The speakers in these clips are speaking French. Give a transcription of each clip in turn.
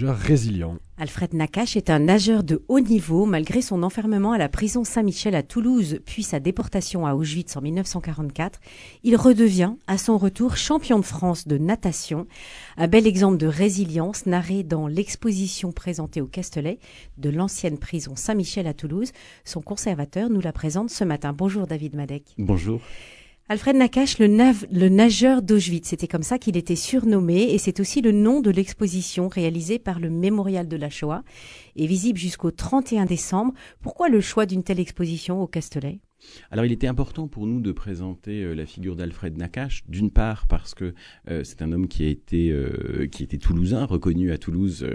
nageur résilient. Alfred Nakache est un nageur de haut niveau malgré son enfermement à la prison Saint-Michel à Toulouse puis sa déportation à Auschwitz en 1944. Il redevient à son retour champion de France de natation. Un bel exemple de résilience narré dans l'exposition présentée au Castellet de l'ancienne prison Saint-Michel à Toulouse. Son conservateur nous la présente ce matin. Bonjour David Madec. Bonjour. Alfred Nakache, le, nageur d'Auschwitz, c'était comme ça qu'il était surnommé et c'est aussi le nom de l'exposition réalisée par le Mémorial de la Shoah et visible jusqu'au 31 décembre. Pourquoi le choix d'une telle exposition au Castellet alors il était important pour nous de présenter euh, la figure d'Alfred Nakache, d'une part parce que euh, c'est un homme qui a été euh, était toulousain, reconnu à Toulouse,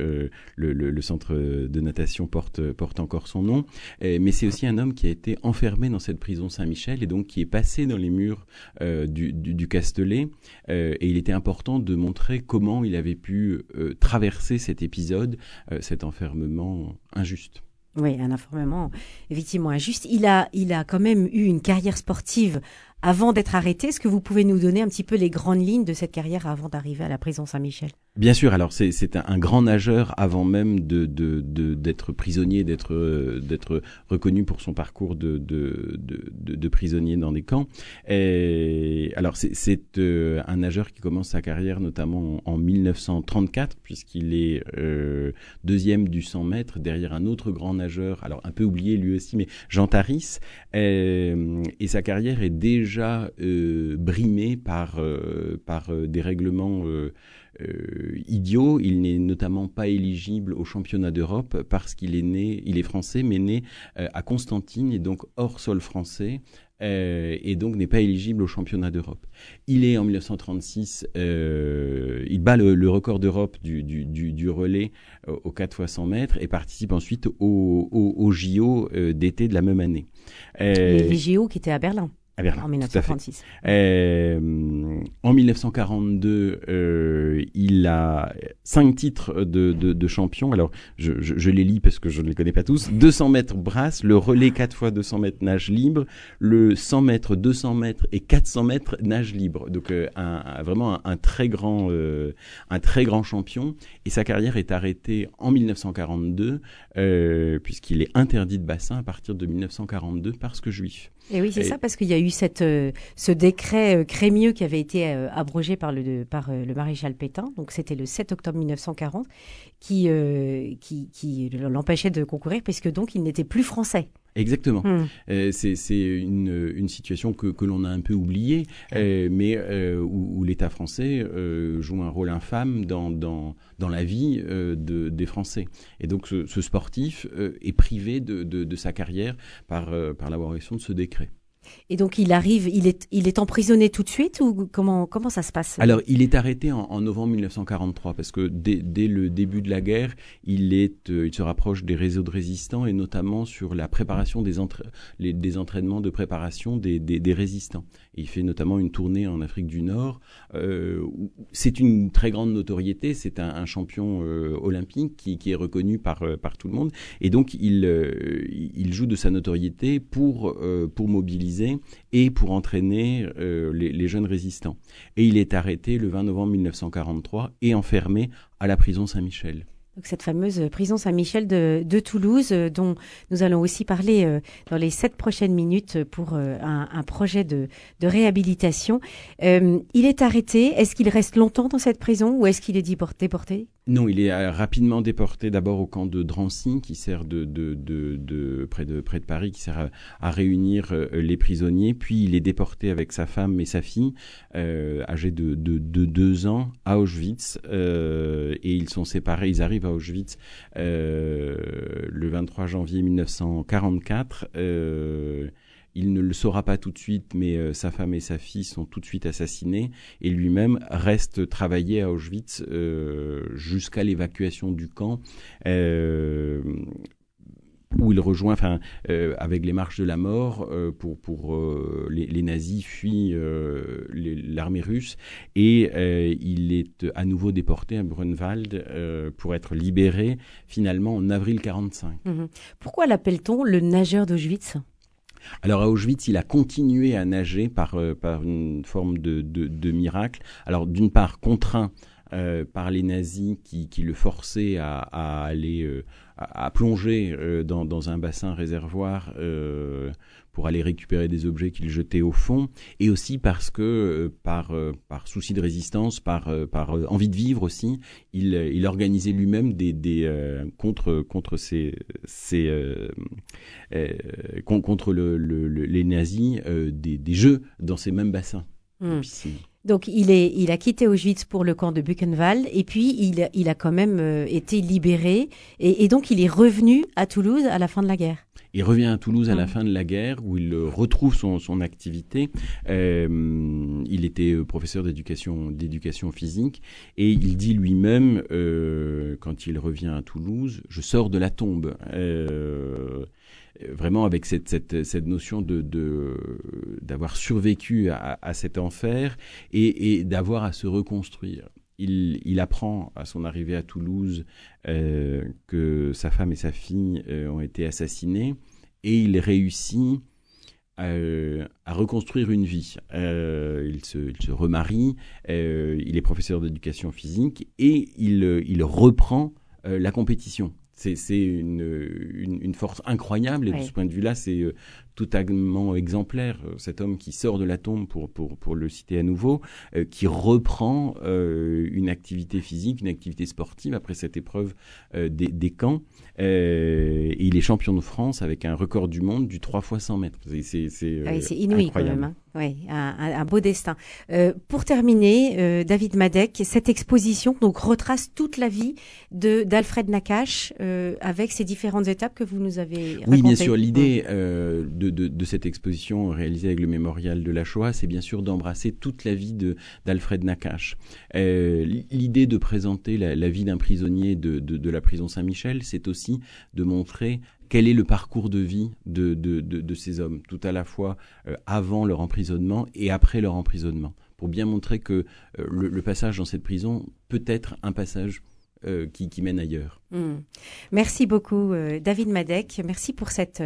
le, centre de natation porte encore son nom, mais c'est aussi un homme qui a été enfermé dans cette prison Saint-Michel et donc qui est passé dans les murs du, du, du, Castellet et il était important de montrer comment il avait pu traverser cet épisode, cet enfermement injuste. Oui, un enfermement effectivement injuste. Il a, il a quand même eu une carrière sportive avant d'être arrêté. Est-ce que vous pouvez nous donner un petit peu les grandes lignes de cette carrière avant d'arriver à la prison Saint-Michel? Bien sûr. Alors c'est un, grand nageur avant même d'être prisonnier, d'être reconnu pour son parcours de prisonnier dans des camps. Alors c'est euh, un nageur qui commence sa carrière notamment en, 1934 puisqu'il est euh, deuxième du 100 mètres derrière un autre grand nageur. Alors un peu oublié lui aussi, mais Jean Taris. Et sa carrière est déjà brimée par par des règlements euh, idiot. Il n'est notamment pas éligible au championnat d'Europe parce qu'il est né, il est français, mais né euh, à Constantine et donc hors sol français. Euh, et donc n'est pas éligible au championnat d'Europe. Il est en 1936, il bat le, record d'Europe du, du, relais au 4 fois 100 mètres et participe ensuite au, au, JO d'été de la même année. les JO qui étaient à Berlin. À Berlin, en 1936. Euh, en 1942, euh, il a cinq titres de, de, de champion. Alors, je, je, je, les lis parce que je ne les connais pas tous. 200 mètres brasse, le relais 4 fois 200 mètres nage libre, le 100 mètres, 200 mètres et 400 mètres nage libre. Donc, euh, un, vraiment un, très grand, un très grand champion. Et sa carrière est arrêtée en 1942 euh, puisqu'il est interdit de bassin à partir de 1942 parce que juif. Et oui, c'est ça, parce qu'il y a eu cette, euh, ce décret euh, Crémieux qui avait été euh, abrogé par le, par le maréchal Pétain. Donc, c'était le 7 octobre 1940 qui, qui, qui l'empêchait de concourir, puisque donc il n'était plus français. Exactement. Hmm. Euh, c'est une, une, situation que, que l'on a un peu oubliée, euh, mais euh, où, où l'État français joue un rôle infâme dans, dans, dans la vie de, des Français. Et donc ce, ce sportif est privé de, de, de, sa carrière par, par l'élaboration de ce décret. Et donc il arrive, il est, emprisonné tout de suite ou comment, comment ça se passe? Alors il est arrêté en, en, novembre 1943 parce que dès, le début de la guerre, euh, il se rapproche des réseaux de résistants et notamment sur la préparation des, entraînements de préparation des, résistants. Il fait notamment une tournée en Afrique du Nord. Euh, c'est une très grande notoriété, c'est un, champion euh, olympique qui, est reconnu par, euh, par tout le monde et donc il, joue de sa notoriété pour, mobiliser et pour entraîner les, les, jeunes résistants. Et il est arrêté le 20 novembre 1943 et enfermé à la prison Saint-Michel. Cette fameuse prison Saint-Michel de, Toulouse, euh, dont nous allons aussi parler euh, dans les sept prochaines minutes pour euh, un, projet de, réhabilitation. Euh, il est arrêté. Est-ce qu'il reste longtemps dans cette prison ou est-ce qu'il est déporté? Non, il est rapidement déporté d'abord au camp de Drancy, qui sert de, près, de près de Paris, qui sert à, réunir les prisonniers. Puis il est déporté avec sa femme et sa fille, âgés de, de, de deux ans, à Auschwitz. et ils sont séparés. Ils arrivent à Auschwitz euh, le 23 janvier 1944. Il ne le saura pas tout de suite, mais euh, sa femme et sa fille sont tout de suite assassinées et lui-même reste travailler à Auschwitz euh, jusqu'à l'évacuation du camp. Euh, où il rejoint, enfin, avec les marches de la mort, pour, pour les, nazis fuient l'armée russe et il est à nouveau déporté à Brunwald pour être libéré finalement en avril 45. Mmh. Pourquoi l'appelle-t-on le nageur d'Auschwitz? Alors à Auschwitz, il a continué à nager par, par une forme de, miracle. Alors d'une part contraint par les nazis qui, le forçaient à, à aller à, plonger dans, un bassin réservoir pour aller récupérer des objets qu'il jetait au fond, et aussi parce que euh, par, euh, par souci de résistance, par, euh, par envie de vivre aussi, il, il organisait lui-même des, des contre contre ces, ces contre le, le, les nazis des, des, jeux dans ces mêmes bassins. Hmm. Donc il, est, il a quitté Auschwitz pour le camp de Buchenwald et puis il, il a quand même été libéré et, et, donc il est revenu à Toulouse à la fin de la guerre. Il revient à Toulouse à la fin de la guerre où il retrouve son, son activité. Euh, il était euh, professeur d'éducation d'éducation physique et il dit lui-même euh, quand il revient à Toulouse, je sors de la tombe. Euh, vraiment avec cette, cette, cette notion de d'avoir survécu à, à, cet enfer et, et d'avoir à se reconstruire il, apprend à son arrivée à Toulouse euh, que sa femme et sa fille euh, ont été assassinées et il réussit euh, à reconstruire une vie. il, se, remarie, il est professeur d'éducation physique et il, reprend la compétition. C'est une, force incroyable et de ce point de vue-là, c'est totalement exemplaire, euh, cet homme qui sort de la tombe, pour, pour, pour le citer à nouveau, euh, qui reprend euh, une activité physique, une activité sportive après cette épreuve des, des, camps. et il est champion de France avec un record du monde du 3 fois 100 mètres. C'est ah inouï quand même. Hein. Oui, un, un, beau destin. pour terminer, David Madec, cette exposition donc retrace toute la vie de d'Alfred Nakache avec ses différentes étapes que vous nous avez Oui, bien sûr. L'idée de de, cette exposition réalisée avec le mémorial de la Shoah, c'est bien sûr d'embrasser toute la vie d'Alfred Nakache. Euh, l'idée de présenter la, vie d'un prisonnier de, la prison Saint-Michel, c'est aussi de montrer quel est le parcours de vie de, ces hommes, tout à la fois euh, avant leur emprisonnement et après leur emprisonnement, pour bien montrer que euh, le passage dans cette prison peut être un passage euh, qui, mène ailleurs. Hmm. Merci beaucoup, David Madec. Merci pour cette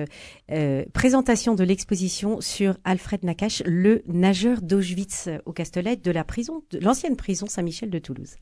présentation de l'exposition sur Alfred Nakache, le nageur d'Auschwitz au Castellet de la prison, de l'ancienne prison Saint-Michel de Toulouse.